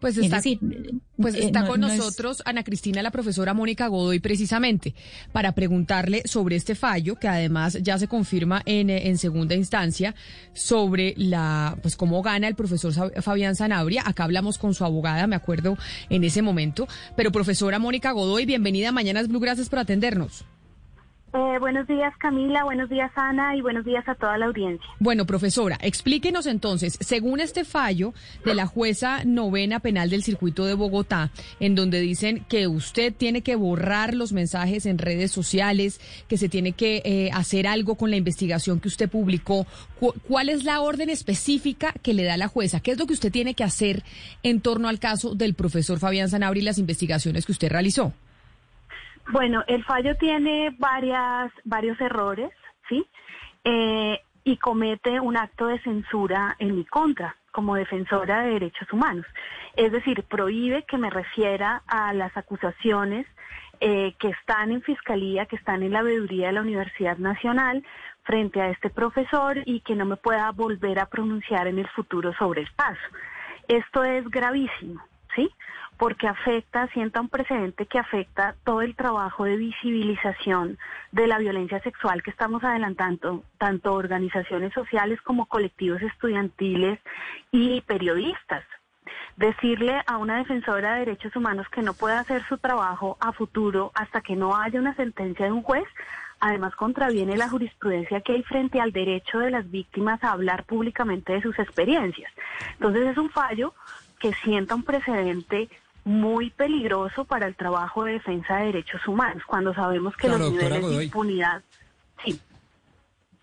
Pues Es está, decir, pues eh, está no- con no es- nosotros Ana Cristina, la profesora Mónica Godoy, precisamente para preguntarle sobre este fallo, que además ya se confirma en, eh, en segunda instancia, sobre la, pues cómo gana el profesor Fabián Zanabria. Acá hablamos con su abogada, me acuerdo en ese momento. Pero profesora Mónica Godoy, bienvenida a Mañanas Blue, gracias por atendernos. Eh, buenos días Camila, buenos días Ana y buenos días a toda la audiencia. Bueno, profesora, explíquenos entonces, según este fallo de la jueza novena penal del circuito de Bogotá, en donde dicen que usted tiene que borrar los mensajes en redes sociales, que se tiene que eh, hacer algo con la investigación que usted publicó, cu- ¿cuál es la orden específica que le da la jueza? ¿Qué es lo que usted tiene que hacer en torno al caso del profesor Fabián Zanabri y las investigaciones que usted realizó? Bueno, el fallo tiene varias, varios errores, ¿sí? Eh, y comete un acto de censura en mi contra como defensora de derechos humanos. Es decir, prohíbe que me refiera a las acusaciones eh, que están en fiscalía, que están en la veeduría de la Universidad Nacional frente a este profesor y que no me pueda volver a pronunciar en el futuro sobre el caso. Esto es gravísimo, ¿sí? Porque afecta, sienta un precedente que afecta todo el trabajo de visibilización de la violencia sexual que estamos adelantando, tanto organizaciones sociales como colectivos estudiantiles y periodistas. Decirle a una defensora de derechos humanos que no puede hacer su trabajo a futuro hasta que no haya una sentencia de un juez, además contraviene la jurisprudencia que hay frente al derecho de las víctimas a hablar públicamente de sus experiencias. Entonces es un fallo que sienta un precedente muy peligroso para el trabajo de defensa de derechos humanos, cuando sabemos que Claro, los niveles de impunidad... Sí.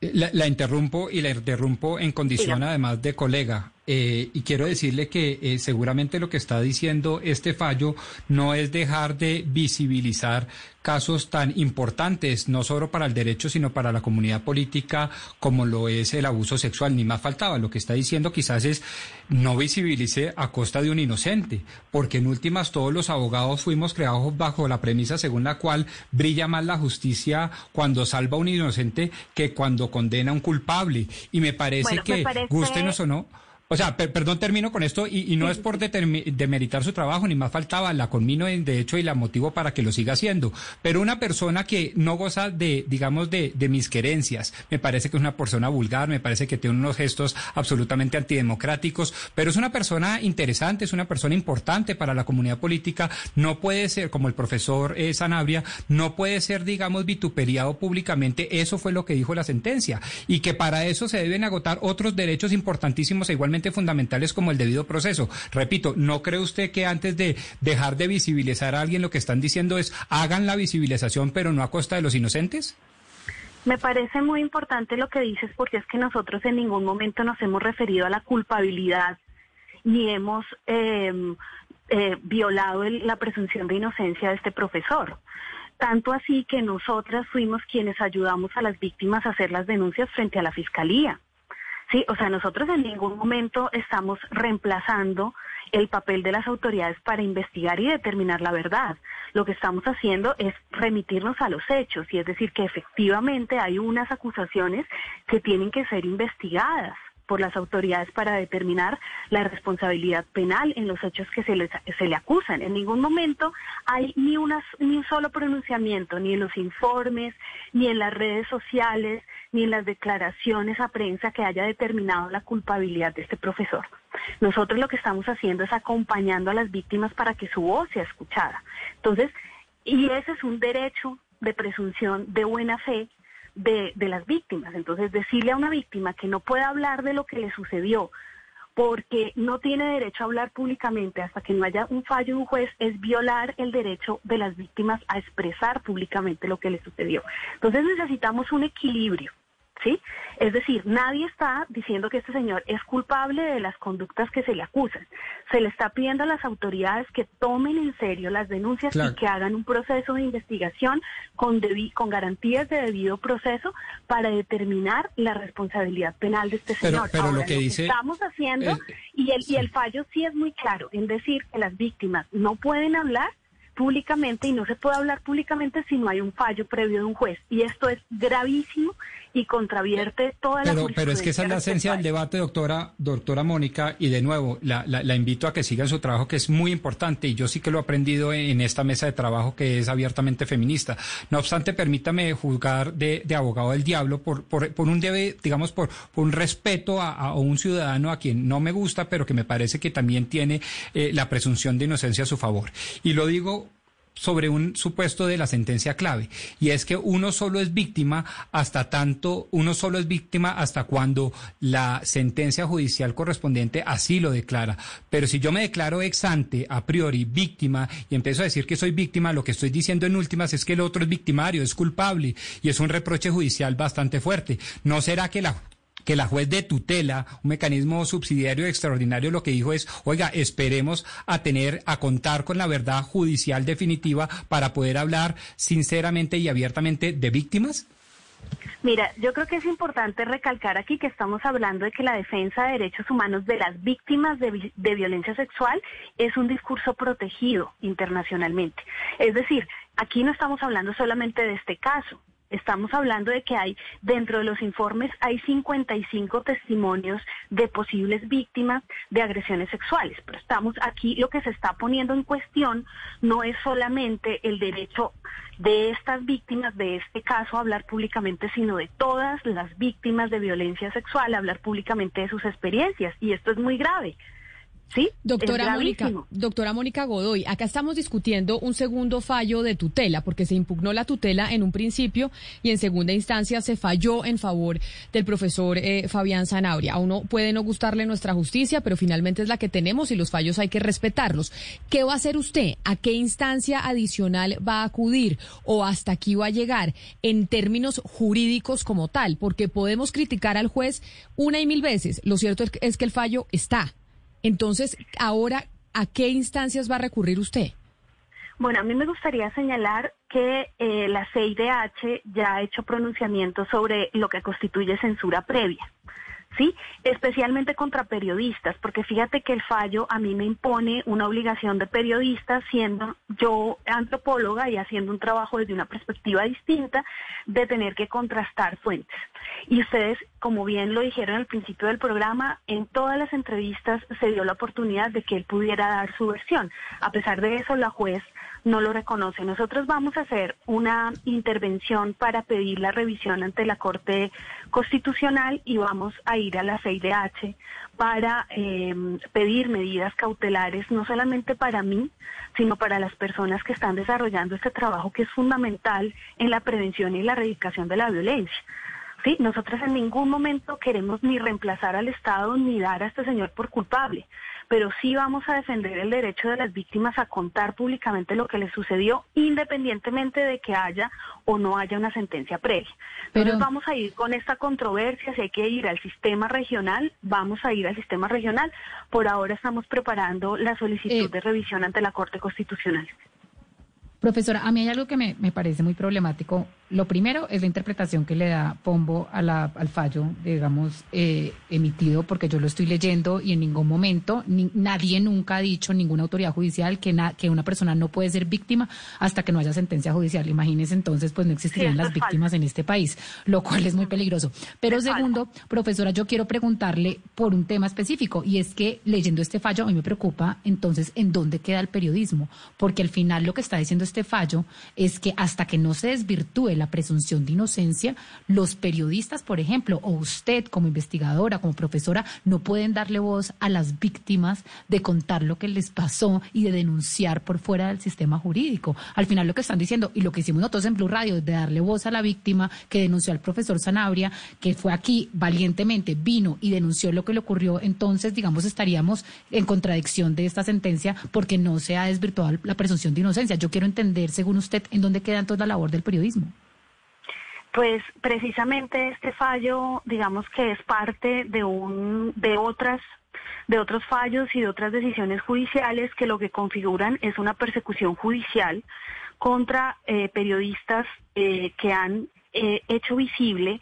La, la interrumpo y la interrumpo en condición además de colega. Eh, y quiero decirle que eh, seguramente lo que está diciendo este fallo no es dejar de visibilizar casos tan importantes, no solo para el derecho, sino para la comunidad política, como lo es el abuso sexual. Ni más faltaba. Lo que está diciendo quizás es no visibilice a costa de un inocente, porque en últimas todos los abogados fuimos creados bajo la premisa según la cual brilla más la justicia cuando salva a un inocente que cuando condena a un culpable. Y me parece Bueno, me que, parece- gústenos o no, o sea, per- perdón, termino con esto y, no es por demeritar su trabajo, ni más faltaba, la conmino de hecho y la motivo para que lo siga haciendo. Pero una persona que no goza de, digamos, de, de mis querencias, me parece que es una persona vulgar, me parece que tiene unos gestos absolutamente antidemocráticos, pero es una persona interesante, es una persona importante para la comunidad política, no puede ser, como el profesor eh, Sanabria, no puede ser, digamos, vituperiado públicamente, eso fue lo que dijo la sentencia, y que para eso se deben agotar otros derechos importantísimos e igualmente fundamentales como el debido proceso. Repito, ¿no cree usted que antes de dejar de visibilizar a alguien lo que están diciendo es hagan la visibilización pero no a costa de los inocentes? Me parece muy importante lo que dices porque es que nosotros en ningún momento nos hemos referido a la culpabilidad ni hemos eh, eh, violado la presunción de inocencia de este profesor. Tanto así que nosotras fuimos quienes ayudamos a las víctimas a hacer las denuncias frente a la fiscalía. Sí, o sea, nosotros en ningún momento estamos reemplazando el papel de las autoridades para investigar y determinar la verdad. Lo que estamos haciendo es remitirnos a los hechos, y es decir, que efectivamente hay unas acusaciones que tienen que ser investigadas por las autoridades para determinar la responsabilidad penal en los hechos que se, les, se le acusan. En ningún momento hay ni, una, ni un solo pronunciamiento, ni en los informes, ni en las redes sociales, ni en las declaraciones a prensa que haya determinado la culpabilidad de este profesor. Nosotros lo que estamos haciendo es acompañando a las víctimas para que su voz sea escuchada. Entonces, y ese es un derecho de presunción de buena fe de, de las víctimas. Entonces, decirle a una víctima que no puede hablar de lo que le sucedió porque no tiene derecho a hablar públicamente hasta que no haya un fallo de un juez es violar el derecho de las víctimas a expresar públicamente lo que le sucedió. Entonces necesitamos un equilibrio. ¿Sí? Es decir, nadie está diciendo que este señor es culpable de las conductas que se le acusan. Se le está pidiendo a las autoridades que tomen en serio las denuncias y que hagan un proceso de investigación con, con garantías de debido proceso para determinar la responsabilidad penal de este señor. Pero, lo que dice... Estamos haciendo, y, el, y el fallo sí es muy claro en decir que las víctimas no pueden hablar públicamente y no se puede hablar públicamente si no hay un fallo previo de un juez. Y esto es gravísimo y contravierte toda la pero, pero es que esa es la esencia del debate, doctora, doctora Mónica, y de nuevo, la, la, invito a que siga su trabajo, que es muy importante, y yo sí que lo he aprendido en, esta mesa de trabajo que es abiertamente feminista. No obstante, permítame juzgar de, de abogado del diablo por, por, por, un debe, digamos, por, por un respeto a, a, un ciudadano a quien no me gusta, pero que me parece que también tiene eh, la presunción de inocencia a su favor. Y lo digo sobre un supuesto de la sentencia clave y es que uno solo es víctima hasta tanto uno solo es víctima hasta cuando la sentencia judicial correspondiente así lo declara. Pero si yo me declaro ex ante a priori víctima y empiezo a decir que soy víctima lo que estoy diciendo en últimas es que el otro es victimario es culpable y es un reproche judicial bastante fuerte. No será que la que la juez de tutela, un mecanismo subsidiario extraordinario, lo que dijo es, oiga, esperemos a tener, a contar con la verdad judicial definitiva para poder hablar sinceramente y abiertamente de víctimas? Mira, yo creo que es importante recalcar aquí que estamos hablando de que la defensa de derechos humanos de las víctimas de, de, violencia sexual es un discurso protegido internacionalmente. Es decir, aquí no estamos hablando solamente de este caso. Estamos hablando de que hay, dentro de los informes, hay 55 testimonios de posibles víctimas de agresiones sexuales. Pero estamos aquí, lo que se está poniendo en cuestión no es solamente el derecho de estas víctimas de este caso a hablar públicamente, sino de todas las víctimas de violencia sexual, a hablar públicamente de sus experiencias. Y esto es muy grave. Sí, doctora Mónica, doctora Mónica Godoy, acá estamos discutiendo un segundo fallo de tutela, porque se impugnó la tutela en un principio y en segunda instancia se falló en favor del profesor eh, Fabián Zanabria. A uno puede no gustarle nuestra justicia, pero finalmente es la que tenemos y los fallos hay que respetarlos. ¿Qué va a hacer usted? ¿A qué instancia adicional va a acudir? ¿O hasta aquí va a llegar en términos jurídicos como tal? Porque podemos criticar al juez una y mil veces. Lo cierto es que el fallo está. Entonces, ahora, ¿a qué instancias va a recurrir usted? Bueno, a mí me gustaría señalar que eh, la CIDH ya ha hecho pronunciamientos sobre lo que constituye censura previa. ¿Sí? Especialmente contra periodistas, porque fíjate que el fallo a mí me impone una obligación de periodista siendo yo antropóloga y haciendo un trabajo desde una perspectiva distinta de tener que contrastar fuentes. Y ustedes, como bien lo dijeron al principio del programa, en todas las entrevistas se dio la oportunidad de que él pudiera dar su versión. A pesar de eso, la juez no lo reconoce. Nosotros vamos a hacer una intervención para pedir la revisión ante la Corte Constitucional y vamos a ir a la CIDH para em, pedir medidas cautelares, no solamente para mí, sino para las personas que están desarrollando este trabajo que es fundamental en la prevención y la erradicación de la violencia. Sí, nosotros en ningún momento queremos ni reemplazar al Estado ni dar a este señor por culpable pero sí vamos a defender el derecho de las víctimas a contar públicamente lo que les sucedió, independientemente de que haya o no haya una sentencia previa. Entonces vamos a ir con esta controversia, si hay que ir al sistema regional, vamos a ir al sistema regional. Por ahora estamos preparando la solicitud eh, de revisión ante la Corte Constitucional. Profesora, a mí hay algo que me, me parece muy problemático lo primero es la interpretación que le da Pombo al fallo, digamos, eh, emitido, porque yo lo estoy leyendo y en ningún momento nadie nunca ha dicho, ninguna autoridad judicial, que, que una persona no puede ser víctima hasta que no haya sentencia judicial. Imagínense entonces, pues no existirían las víctimas en este país, lo cual es muy peligroso. Pero segundo, profesora, yo quiero preguntarle por un tema específico y es que leyendo este fallo a mí me preocupa entonces en dónde queda el periodismo, porque al final lo que está diciendo este fallo es que hasta que no se desvirtúe la presunción de inocencia, los periodistas, por ejemplo, o usted como investigadora, como profesora, no pueden darle voz a las víctimas de contar lo que les pasó y de denunciar por fuera del sistema jurídico. Al final lo que están diciendo y lo que hicimos nosotros en Blue Radio de darle voz a la víctima que denunció al profesor Sanabria, que fue aquí valientemente, vino y denunció lo que le ocurrió, entonces, digamos, estaríamos en contradicción de esta sentencia porque no se ha desvirtuado la presunción de inocencia. Yo quiero entender, según usted, en dónde queda entonces la labor del periodismo. Pues precisamente este fallo, digamos que es parte de un de otras de otros fallos y de otras decisiones judiciales que lo que configuran es una persecución judicial contra eh, periodistas eh, que han eh, hecho visible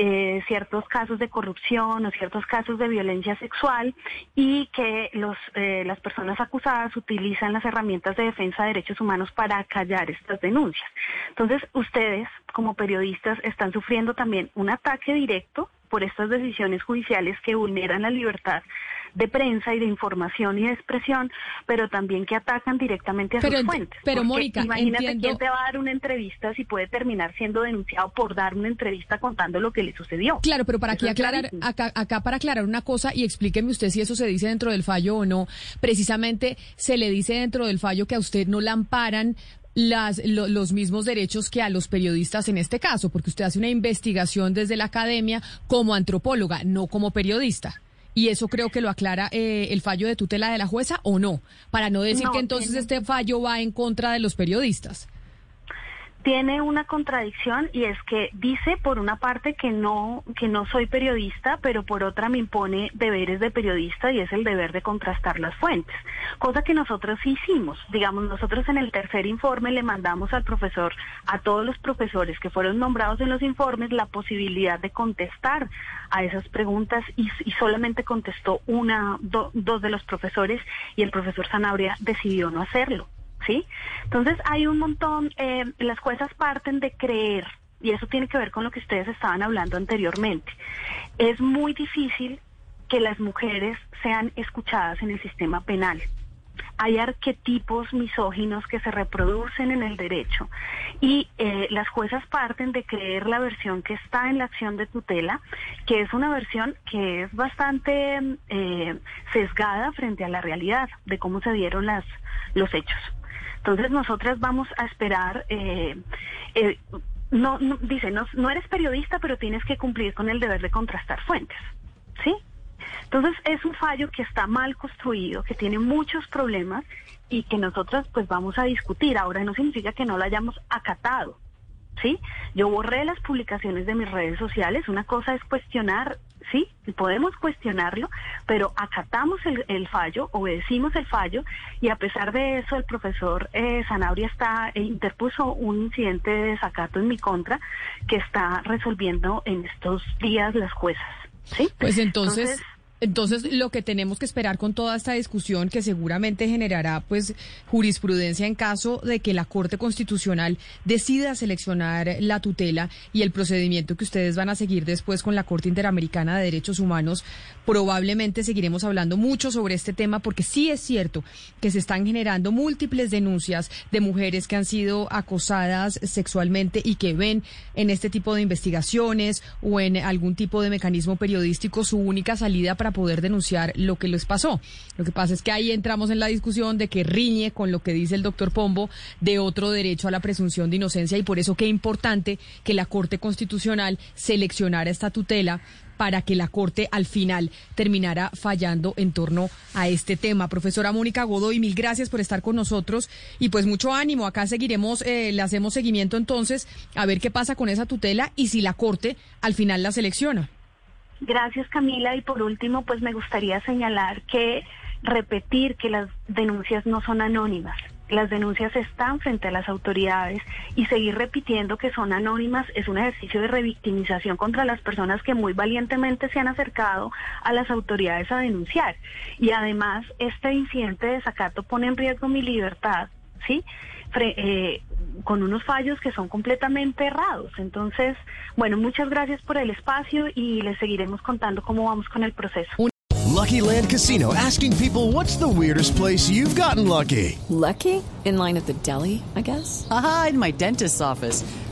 eh, ciertos casos de corrupción o ciertos casos de violencia sexual y que los, eh, las personas acusadas utilizan las herramientas de defensa de derechos humanos para callar estas denuncias. Entonces, ustedes como periodistas están sufriendo también un ataque directo por estas decisiones judiciales que vulneran la libertad de prensa y de información y de expresión, pero también que atacan directamente a Pero sus ent- fuentes. pero, Mónica, imagínate entiendo- quién te va a dar una entrevista si puede terminar siendo denunciado por dar una entrevista contando lo que le sucedió. Claro, pero para aquí aclarar, acá, acá para aclarar una cosa y explíqueme usted si eso se dice dentro del fallo o no. Precisamente se le dice dentro del fallo que a usted no la amparan las, lo- los mismos derechos que a los periodistas en este caso, porque usted hace una investigación desde la academia como antropóloga, no como periodista. Y eso creo que lo aclara eh, el fallo de tutela de la jueza o no, para no decir No, que entonces este fallo va en contra de los periodistas. Tiene una contradicción y es que dice por una parte que no que no soy periodista, pero por otra me impone deberes de periodista y es el deber de contrastar las fuentes, cosa que nosotros hicimos. Digamos, nosotros en el tercer informe le mandamos al profesor, a todos los profesores que fueron nombrados en los informes, la posibilidad de contestar a esas preguntas y, y solamente contestó una, do- dos de los profesores y el profesor Sanabria decidió no hacerlo. Entonces hay un montón, eh, las juezas parten de creer, y eso tiene que ver con lo que ustedes estaban hablando anteriormente. Es muy difícil que las mujeres sean escuchadas en el sistema penal. Hay arquetipos misóginos que se reproducen en el derecho y eh, las juezas parten de creer la versión que está en la acción de tutela, que es una versión que es bastante eh, sesgada frente a la realidad de cómo se dieron las, los hechos. Entonces nosotras vamos a esperar, eh, eh, no, dice, no, no eres periodista, pero tienes que cumplir con el deber de contrastar fuentes, ¿sí? Entonces es un fallo que está mal construido, que tiene muchos problemas y que nosotras pues vamos a discutir. Ahora no significa que no lo hayamos acatado, ¿sí? Yo borré las publicaciones de mis redes sociales. Una cosa es cuestionar, sí, podemos cuestionarlo, pero acatamos el, el fallo, obedecimos el fallo y a pesar de eso el profesor eh, Sanabria está eh, interpuso un incidente de desacato en mi contra que está resolviendo en estos días las juezas, ¿sí? Pues entonces, Entonces, entonces lo que tenemos que esperar con toda esta discusión que seguramente generará pues jurisprudencia en caso de que la Corte Constitucional decida seleccionar la tutela y el procedimiento que ustedes van a seguir después con la Corte Interamericana de Derechos Humanos, probablemente seguiremos hablando mucho sobre este tema porque sí es cierto que se están generando múltiples denuncias de mujeres que han sido acosadas sexualmente y que ven en este tipo de investigaciones o en algún tipo de mecanismo periodístico su única salida para poder denunciar lo que les pasó. Lo que pasa es que ahí entramos en la discusión de que riñe con lo que dice el doctor Pombo de otro derecho a la presunción de inocencia y por eso qué importante que la Corte Constitucional seleccionara esta tutela para que la Corte al final terminara fallando en torno a este tema. Profesora Mónica Godoy, mil gracias por estar con nosotros y pues mucho ánimo. Acá seguiremos, eh, le hacemos seguimiento entonces a ver qué pasa con esa tutela y si la Corte al final la selecciona. Gracias Camila y por último pues me gustaría señalar que repetir que las denuncias no son anónimas. Las denuncias están frente a las autoridades y seguir repitiendo que son anónimas es un ejercicio de revictimización contra las personas que muy valientemente se han acercado a las autoridades a denunciar. Y además este incidente de desacato pone en riesgo mi libertad, ¿sí? Eh, con unos fallos que son completamente errados. Entonces, bueno, muchas gracias por el espacio y les seguiremos contando cómo vamos con el proceso. Lucky Land Casino asking people what's the weirdest place you've gotten lucky? Lucky? In line at the deli, I guess? Aha, in my dentist's office.